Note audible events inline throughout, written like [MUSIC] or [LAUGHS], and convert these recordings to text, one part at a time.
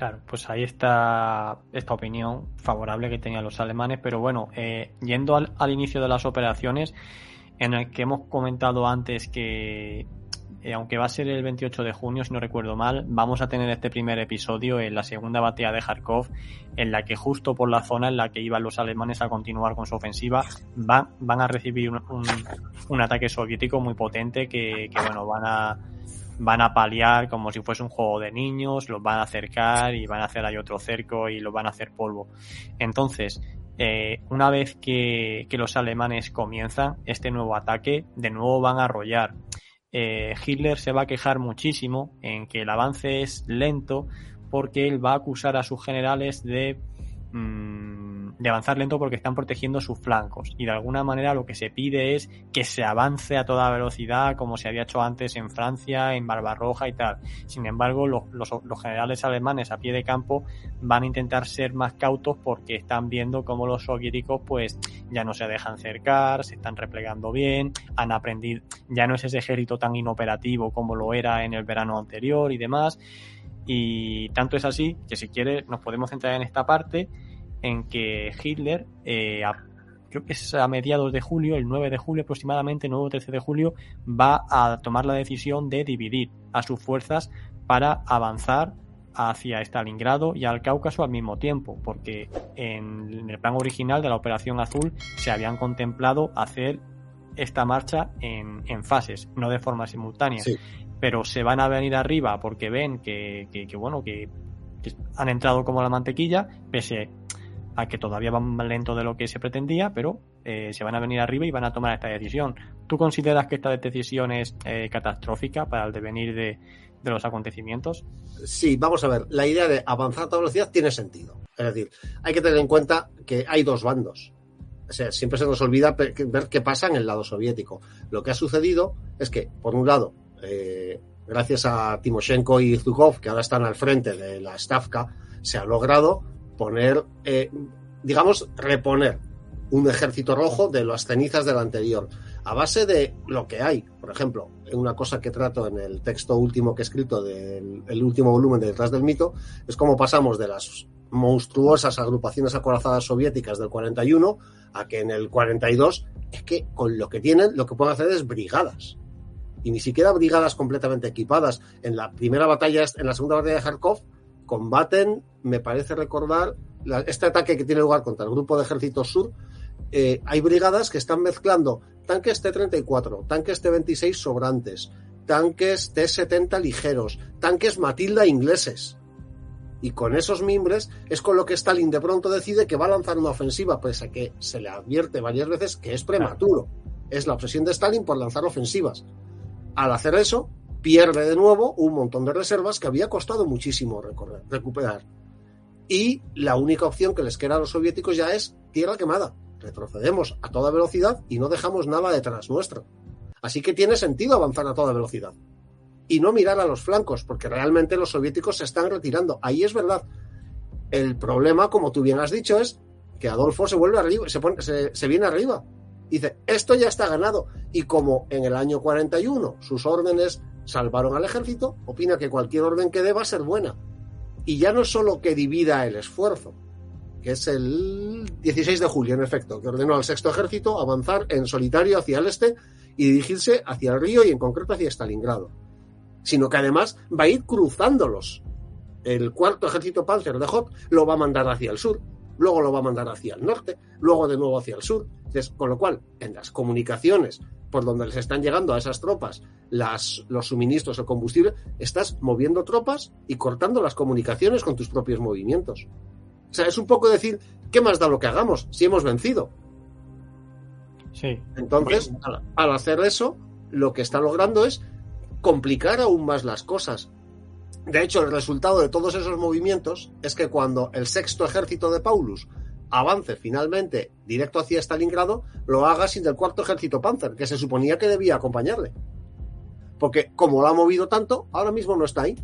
Claro, pues ahí está esta opinión favorable que tenían los alemanes, pero bueno, eh, yendo al, inicio de las operaciones, en el que hemos comentado antes que, eh, aunque va a ser el 28 de junio, si no recuerdo mal, vamos a tener este primer episodio en la segunda batalla de Kharkov, en la que justo por la zona en la que iban los alemanes a continuar con su ofensiva, van, van a recibir un, un, ataque soviético muy potente que, que bueno, van a van a paliar como si fuese un juego de niños, los van a acercar y van a hacer ahí otro cerco y los van a hacer polvo. Entonces, eh, una vez que, los alemanes comienzan este nuevo ataque, de nuevo van a arrollar. Eh, Hitler se va a quejar muchísimo en que el avance es lento porque él va a acusar a sus generales de Mm, de avanzar lento porque están protegiendo sus flancos y de alguna manera lo que se pide es que se avance a toda velocidad como se había hecho antes en Francia, en Barbarroja y tal. Sin embargo, los, los, generales alemanes a pie de campo van a intentar ser más cautos porque están viendo cómo los soviéticos pues ya no se dejan cercar, se están replegando bien, han aprendido, ya no es ese ejército tan inoperativo como lo era en el verano anterior y demás. Y tanto es así que si quiere nos podemos centrar en esta parte en que Hitler, eh, creo que es a mediados de julio, el 9 de julio aproximadamente, 9 o 13 de julio, va a tomar la decisión de dividir a sus fuerzas para avanzar hacia Stalingrado y al Cáucaso al mismo tiempo, porque en el plan original de la Operación Azul se habían contemplado hacer esta marcha en, en fases, no de forma simultánea. Pero se van a venir arriba porque ven que, que, bueno, que, han entrado como la mantequilla, pese a que todavía van más lento de lo que se pretendía, pero eh, se van a venir arriba y van a tomar esta decisión. ¿Tú consideras que esta decisión es eh, catastrófica para el devenir de, los acontecimientos? Sí, vamos a ver, la idea de avanzar a toda velocidad tiene sentido. Es decir, hay que tener en cuenta que hay dos bandos. O sea, siempre se nos olvida ver qué pasa en el lado soviético. Lo que ha sucedido es que, por un lado, eh, gracias a Timoshenko y Zukov, que ahora están al frente de la Stavka, se ha logrado poner, eh, digamos, reponer un ejército rojo de las cenizas del anterior, a base de lo que hay. Por ejemplo, una cosa que trato en el texto último que he escrito del último volumen de Detrás del Mito, es cómo pasamos de las monstruosas agrupaciones acorazadas soviéticas del 41 a que en el 42 es que con lo que tienen lo que pueden hacer es brigadas y ni siquiera brigadas completamente equipadas. En la primera batalla, en la segunda batalla de Kharkov, combaten, me parece recordar, este ataque que tiene lugar contra el grupo de ejércitos sur, eh, hay brigadas que están mezclando tanques T-34, tanques T-26 sobrantes, tanques T-70 ligeros, tanques Matilda ingleses. Y con esos mimbres es con lo que Stalin de pronto decide que va a lanzar una ofensiva, pese a que se le advierte varias veces que es prematuro. Es la obsesión de Stalin por lanzar ofensivas. Al hacer eso, pierde de nuevo un montón de reservas que había costado muchísimo recorrer, recuperar. Y la única opción que les queda a los soviéticos ya es tierra quemada. Retrocedemos a toda velocidad y no dejamos nada detrás nuestro. Así que tiene sentido avanzar a toda velocidad. Y no mirar a los flancos, porque realmente los soviéticos se están retirando. Ahí es verdad. El problema, como tú bien has dicho, es que Adolfo se vuelve arriba, se, pone, se viene arriba Dice, esto ya está ganado. Y como en el año 41 sus órdenes salvaron al ejército, opina que cualquier orden que dé va a ser buena. Y ya no solo que divida el esfuerzo, que es el 16 de julio, en efecto, que ordenó al sexto ejército avanzar en solitario hacia el este y dirigirse hacia el río y en concreto hacia Stalingrado, sino que además va a ir cruzándolos. El cuarto ejército Panzer de Hoth lo va a mandar hacia el sur, luego lo va a mandar hacia el norte, luego de nuevo hacia el sur. con lo cual, en las comunicaciones por donde les están llegando a esas tropas las, los suministros o combustible, estás moviendo tropas y cortando las comunicaciones con tus propios movimientos. O sea, es un poco decir, ¿qué más da lo que hagamos si hemos vencido? Sí. Entonces, al hacer eso, lo que está logrando es complicar aún más las cosas. De hecho, el resultado de todos esos movimientos es que cuando el sexto ejército de Paulus avance finalmente directo hacia Stalingrado, lo haga sin el cuarto ejército Panzer, que se suponía que debía acompañarle. Porque como lo ha movido tanto, ahora mismo no está ahí.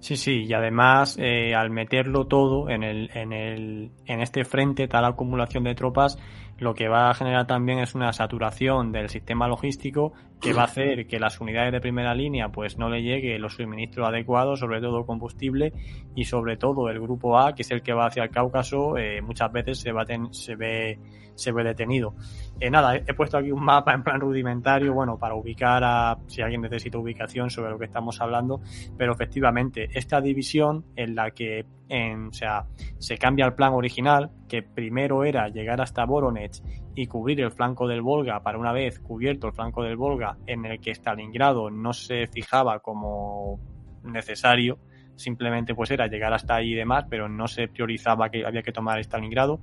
Sí, sí, y además eh, al meterlo todo en, el, en, el, en este frente, tal acumulación de tropas, lo que va a generar también es una saturación del sistema logístico que va a hacer que las unidades de primera línea pues no le llegue los suministros adecuados, sobre todo combustible y sobre todo el grupo A, que es el que va hacia el Cáucaso, eh, muchas veces se, va se ve se ve detenido. Eh, nada, he, puesto aquí un mapa en plan rudimentario, bueno, para ubicar a si alguien necesita ubicación sobre lo que estamos hablando, pero efectivamente esta división en la que en, o sea, se cambia el plan original, que primero era llegar hasta Voronezh y cubrir el flanco del Volga para una vez cubierto el flanco del Volga en el que Stalingrado no se fijaba como necesario, simplemente pues era llegar hasta ahí y demás, pero no se priorizaba que había que tomar Stalingrado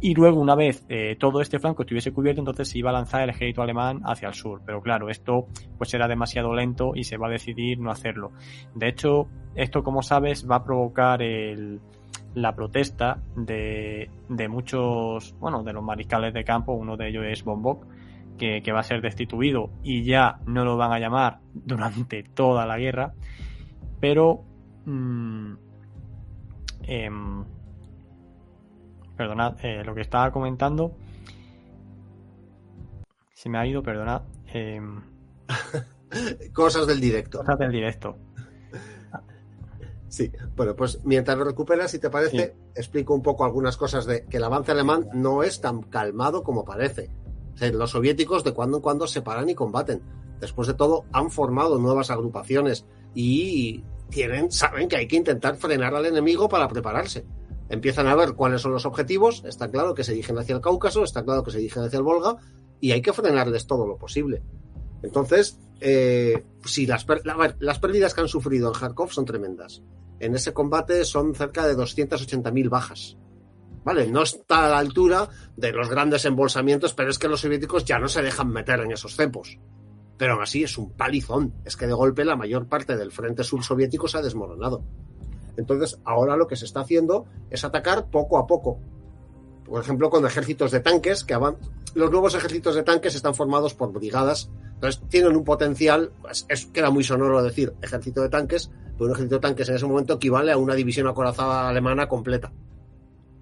y luego, una vez eh, todo este flanco estuviese cubierto, entonces se iba a lanzar el ejército alemán hacia el sur. Pero claro, esto pues era demasiado lento y se va a decidir no hacerlo. De hecho, esto, como sabes, va a provocar el, la protesta de, de muchos, bueno, de los mariscales de campo. Uno de ellos es Bombok, que, que va a ser destituido y ya no lo van a llamar durante toda la guerra. Pero... Mmm, Perdonad, eh, lo que estaba comentando. Se me ha ido, perdonad. Em, [LAUGHS] cosas del directo. Cosas del directo. Sí, bueno, pues mientras lo recuperas, si te parece, explico un poco algunas cosas de que el avance alemán no es tan calmado como parece. los soviéticos de cuando en cuando se paran y combaten. Después de todo, han formado nuevas agrupaciones y tienen, saben que hay que intentar frenar al enemigo para prepararse empiezan a ver cuáles son los objetivos, está claro que se dirigen hacia el Cáucaso, está claro que se dirigen hacia el Volga, y hay que frenarles todo lo posible. Entonces, eh, las, las pérdidas que han sufrido en Kharkov son tremendas. En ese combate son cerca de 280.000 bajas. ¿Vale? No está a la altura de los grandes embolsamientos, pero es que los soviéticos ya no se dejan meter en esos cepos. Pero aún así es un palizón. Es que de golpe la mayor parte del frente sur soviético se ha desmoronado. Entonces, ahora lo que se está haciendo es atacar poco a poco. Por ejemplo, con ejércitos de tanques que Los nuevos ejércitos de tanques están formados por brigadas. Entonces, tienen un potencial. Pues, es, queda muy sonoro decir ejército de tanques, pero un ejército de tanques en ese momento equivale a una división acorazada alemana completa.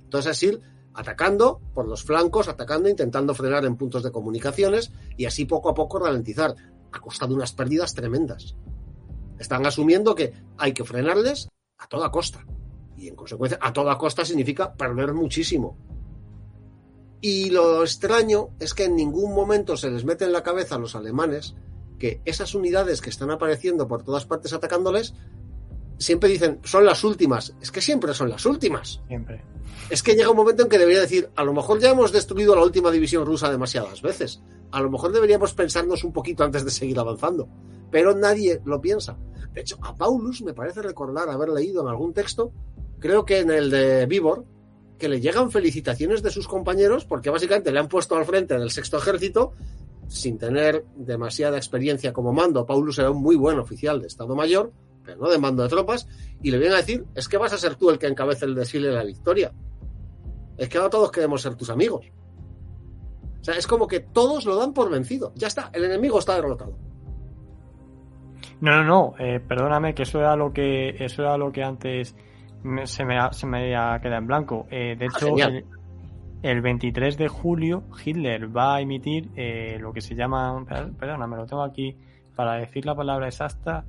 Entonces, es ir atacando por los flancos, atacando, intentando frenar en puntos de comunicaciones y así poco a poco ralentizar, a costa de unas pérdidas tremendas. Están asumiendo que hay que frenarles a toda costa. Y en consecuencia, a toda costa significa perder muchísimo. Y lo extraño es que en ningún momento se les mete en la cabeza a los alemanes que esas unidades que están apareciendo por todas partes atacándoles, siempre dicen, son las últimas. Es que siempre son las últimas. Siempre. Es que llega un momento en que debería decir, a lo mejor ya hemos destruido la última división rusa demasiadas veces. A lo mejor deberíamos pensarnos un poquito antes de seguir avanzando. Pero nadie lo piensa. De hecho, a Paulus me parece recordar haber leído en algún texto, creo que en el de Vivor, que le llegan felicitaciones de sus compañeros porque básicamente le han puesto al frente del sexto ejército sin tener demasiada experiencia como mando. Paulus era un muy buen oficial de Estado Mayor, pero no de mando de tropas, y le vienen a decir, es que vas a ser tú el que encabece el desfile de la victoria. Es que ahora todos queremos ser tus amigos. O sea, es como que todos lo dan por vencido. Ya está, el enemigo está derrotado. No, no, no, eh, perdóname que eso era lo que eso era lo que antes se, me ha, se me ha quedado en blanco. Eh, de ah, hecho, el, 23 de julio Hitler va a emitir eh, lo que se llama, perdóname, lo tengo aquí para decir la palabra exacta,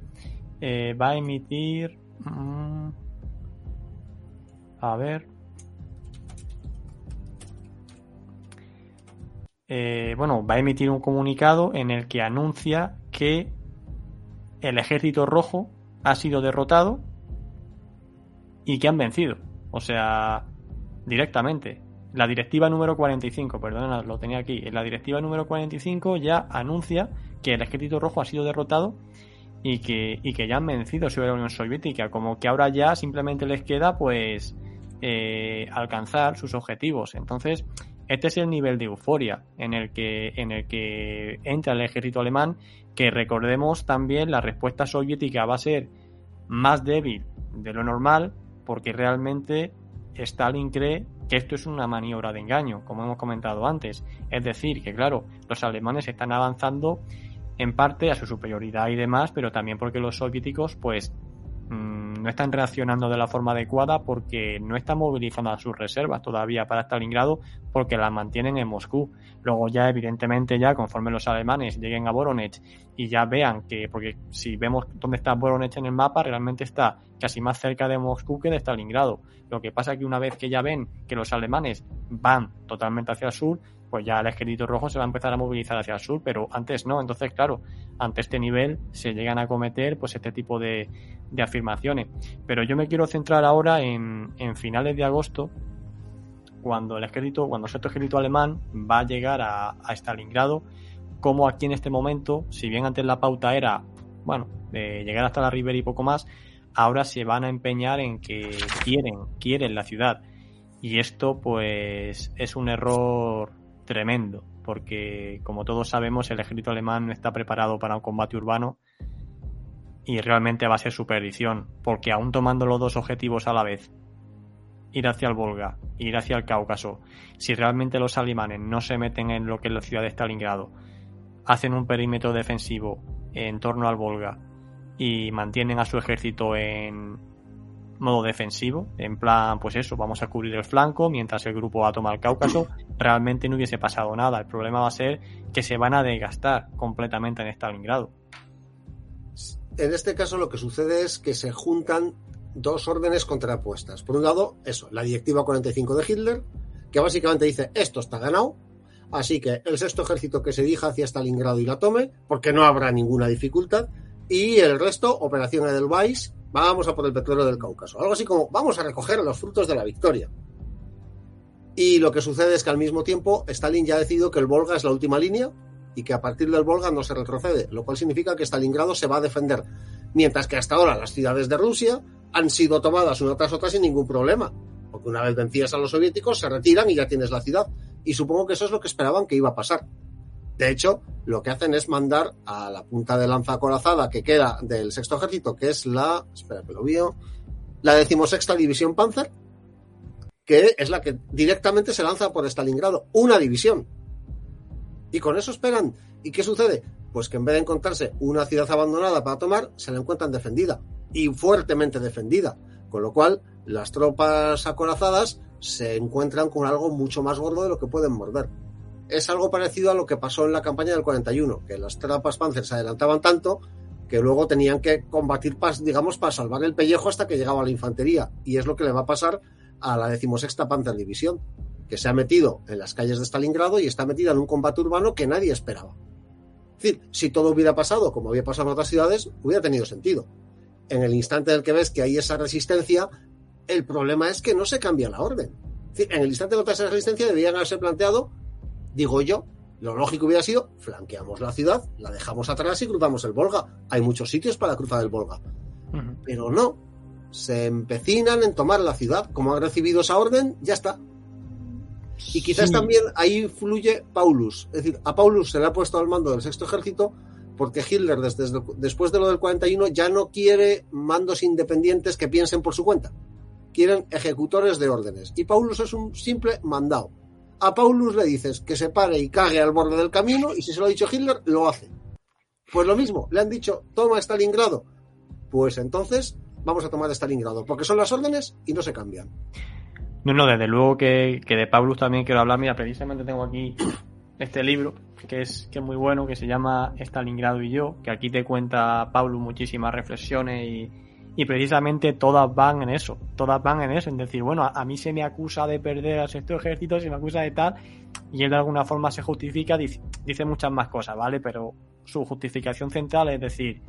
va a emitir, mm, a ver, bueno, va a emitir un comunicado en el que anuncia que el ejército rojo ha sido derrotado y que han vencido. O sea, directamente. La directiva número 45, perdona, lo tenía aquí. La directiva número 45 ya anuncia que el ejército rojo ha sido derrotado y que, y que ya han vencido sobre la Unión Soviética. Como que ahora ya simplemente les queda, pues, eh, alcanzar sus objetivos. Entonces, este es el nivel de euforia en el que, en el que entra el ejército alemán, que recordemos también la respuesta soviética va a ser más débil de lo normal porque realmente Stalin cree que esto es una maniobra de engaño, como hemos comentado antes. Es decir, que claro, los alemanes están avanzando en parte a su superioridad y demás, pero también porque los soviéticos pues no están reaccionando de la forma adecuada porque no están movilizando a sus reservas todavía para Stalingrado porque las mantienen en Moscú. Luego ya evidentemente ya conforme los alemanes lleguen a Voronezh y ya vean que, porque si vemos dónde está Voronezh en el mapa, realmente está casi más cerca de Moscú que de Stalingrado. Lo que pasa es que una vez que ya ven que los alemanes van totalmente hacia el sur, pues ya el ejército rojo se va a empezar a movilizar hacia el sur, pero antes no. Entonces, claro, ante este nivel se llegan a cometer pues este tipo de, afirmaciones. Pero yo me quiero centrar ahora en, finales de agosto, cuando el ejército, cuando el sexto ejército alemán va a llegar a, a Stalingrado, como aquí en este momento, si bien antes la pauta era, bueno, de llegar hasta la Ribera y poco más, ahora se van a empeñar en que quieren, quieren la ciudad. Y esto, pues, es un error tremendo, porque como todos sabemos el ejército alemán no está preparado para un combate urbano y realmente va a ser su perdición, porque aún tomando los dos objetivos a la vez, ir hacia el Volga, ir hacia el Cáucaso, si realmente los alemanes no se meten en lo que es la ciudad de Stalingrado, hacen un perímetro defensivo en torno al Volga y mantienen a su ejército en, modo defensivo, en plan, pues eso, vamos a cubrir el flanco mientras el grupo a tomar el Cáucaso, realmente no hubiese pasado nada. El problema va a ser que se van a desgastar completamente en Stalingrado. En este caso lo que sucede es que se juntan dos órdenes contrapuestas. Por un lado, eso, la directiva 45 de Hitler, que básicamente dice esto está ganado, así que el sexto ejército que se dirija hacia Stalingrado y la tome, porque no habrá ninguna dificultad, y el resto, Operación Edelweiss, vamos a por el petróleo del Cáucaso. Algo así como vamos a recoger los frutos de la victoria. Y lo que sucede es que al mismo tiempo Stalin ya ha decidido que el Volga es la última línea y que a partir del Volga no se retrocede, lo cual significa que Stalingrado se va a defender, mientras que hasta ahora las ciudades de Rusia han sido tomadas una tras otra sin ningún problema, porque una vez vencidas a los soviéticos se retiran y ya tienes la ciudad. Y supongo que eso es lo que esperaban que iba a pasar. De hecho, lo que hacen es mandar a la punta de lanza acorazada que queda del sexto ejército, que es la, espera que lo veo, la decimosexta división Panzer, que es la que directamente se lanza por Stalingrado, una división. Y con eso esperan. ¿Y qué sucede? Pues que en vez de encontrarse una ciudad abandonada para tomar, se la encuentran defendida y fuertemente defendida. Con lo cual, las tropas acorazadas se encuentran con algo mucho más gordo de lo que pueden morder es algo parecido a lo que pasó en la campaña del 41, que las tropas Panzer se adelantaban tanto que luego tenían que combatir, digamos, para salvar el pellejo hasta que llegaba la infantería. Y es lo que le va a pasar a la decimosexta Panzer División, que se ha metido en las calles de Stalingrado y está metida en un combate urbano que nadie esperaba. Es decir, si todo hubiera pasado como había pasado en otras ciudades, hubiera tenido sentido. En el instante en el que ves que hay esa resistencia, el problema es que no se cambia la orden. Es decir, en el instante en que esa resistencia deberían haberse planteado digo yo, lo lógico hubiera sido, flanqueamos la ciudad, la dejamos atrás y cruzamos el Volga. Hay muchos sitios para cruzar el Volga. Pero no, se empecinan en tomar la ciudad. Como han recibido esa orden, ya está. Y quizás también ahí fluye Paulus. Es decir, a Paulus se le ha puesto al mando del sexto ejército porque Hitler desde, después de lo del 41 ya no quiere mandos independientes que piensen por su cuenta. Quieren ejecutores de órdenes. Y Paulus es un simple mandado a Paulus le dices que se pare y cague al borde del camino y si se lo ha dicho Hitler, lo hace. Pues lo mismo, le han dicho, toma Stalingrado. Pues entonces vamos a tomar Stalingrado, porque son las órdenes y no se cambian. No, no, desde luego que, de Paulus también quiero hablar. Mira, precisamente tengo aquí este libro que es, que muy bueno, que se llama Stalingrado y yo, que aquí te cuenta Paulus muchísimas reflexiones y, y precisamente todas van en eso, todas van en eso, en decir, bueno, a, mí se me acusa de perder al sexto ejército, se me acusa de tal, y él de alguna forma se justifica, dice, muchas más cosas, ¿vale? Pero su justificación central es decir,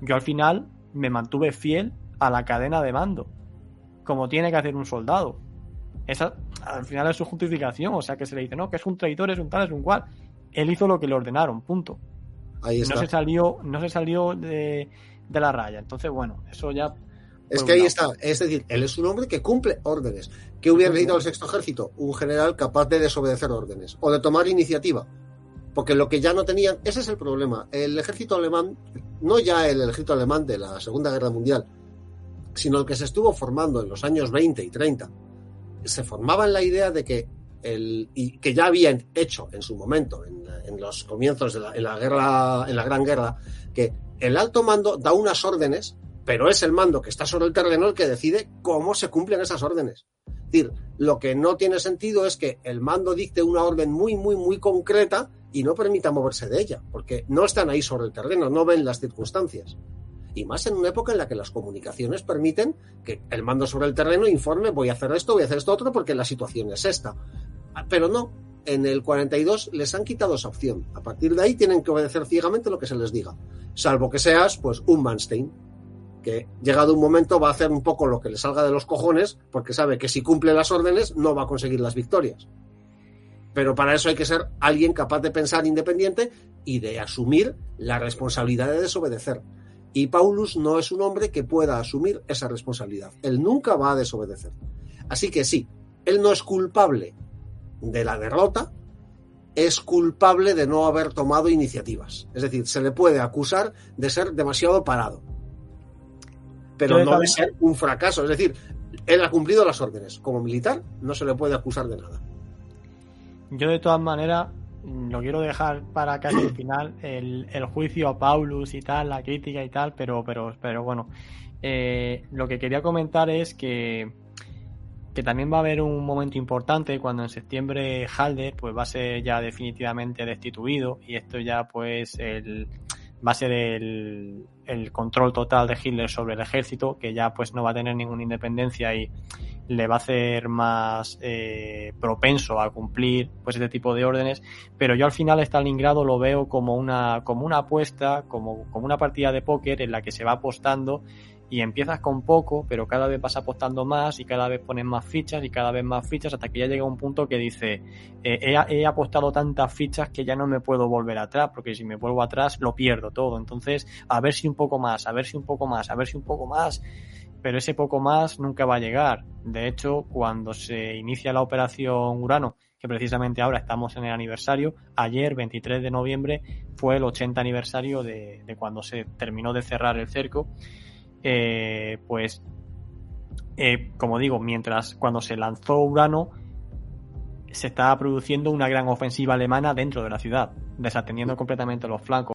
yo al final me mantuve fiel a la cadena de mando, como tiene que hacer un soldado. Esa al final es su justificación, o sea que se le dice, no, que es un traidor, es un tal, es un cual. Él hizo lo que le ordenaron, punto. Ahí está. No se salió, no se salió de de la raya. Entonces, bueno, eso ya. Es que ahí está, es decir, él es un hombre que cumple órdenes. ¿Qué hubiera necesitado el sexto ejército? Un general capaz de desobedecer órdenes o de tomar iniciativa. Porque lo que ya no tenían, ese es el problema. El ejército alemán, no ya el ejército alemán de la Segunda Guerra Mundial, sino que se estuvo formando en los años 20 y 30. Se formaba en la idea de que el, y que ya habían hecho en su momento, en, los comienzos de la guerra, en la Gran Guerra, que el alto mando da unas órdenes, pero es el mando que está sobre el terreno el que decide cómo se cumplen esas órdenes. Es decir, lo que no tiene sentido es que el mando dicte una orden muy, muy, muy concreta y no permita moverse de ella, porque no están ahí sobre el terreno, no ven las circunstancias y más en una época en la que las comunicaciones permiten que el mando sobre el terreno informe voy a hacer esto, voy a hacer esto otro porque la situación es esta. Ah, pero no, en el 42 les han quitado esa opción. A partir de ahí tienen que obedecer ciegamente lo que se les diga, salvo que seas pues un Manstein que llegado un momento va a hacer un poco lo que le salga de los cojones porque sabe que si cumple las órdenes no va a conseguir las victorias. Pero para eso hay que ser alguien capaz de pensar independiente y de asumir la responsabilidad de desobedecer. Y Paulus no es un hombre que pueda asumir esa responsabilidad. Él nunca va a desobedecer. Así que sí, él no es culpable de la derrota, es culpable de no haber tomado iniciativas. Es decir, se le puede acusar de ser demasiado parado. Pero no de ser un fracaso. Es decir, él ha cumplido las órdenes. Como militar, no se le puede acusar de nada. Yo, de todas maneras, lo quiero dejar para casi el final, el, el, juicio a Paulus y tal, la crítica y tal, pero, pero, pero bueno, eh, lo que quería comentar es que, que también va a haber un momento importante cuando en septiembre Halder pues va a ser ya definitivamente destituido y esto ya pues el, va a ser el, control total de Hitler sobre el ejército, que ya pues no va a tener ninguna independencia y le va a hacer más eh, propenso a cumplir pues este tipo de órdenes. Pero yo al final Stalingrado lo veo como una como una apuesta como, como una partida de póker en la que se va apostando y empiezas con poco pero cada vez vas apostando más y cada vez pones más fichas y cada vez más fichas hasta que ya llega un punto que dice eh, he, he apostado tantas fichas que ya no me puedo volver atrás porque si me vuelvo atrás lo pierdo todo. Entonces a ver si un poco más a ver si un poco más a ver si un poco más. Pero ese poco más nunca va a llegar. De hecho, cuando se inicia la operación Urano, que precisamente ahora estamos en el aniversario, ayer, 23 de noviembre, fue el 80 aniversario de, de cuando se terminó de cerrar el cerco, eh, pues, eh, como digo, mientras cuando se lanzó Urano, se estaba produciendo una gran ofensiva alemana dentro de la ciudad, desatendiendo completamente los flancos.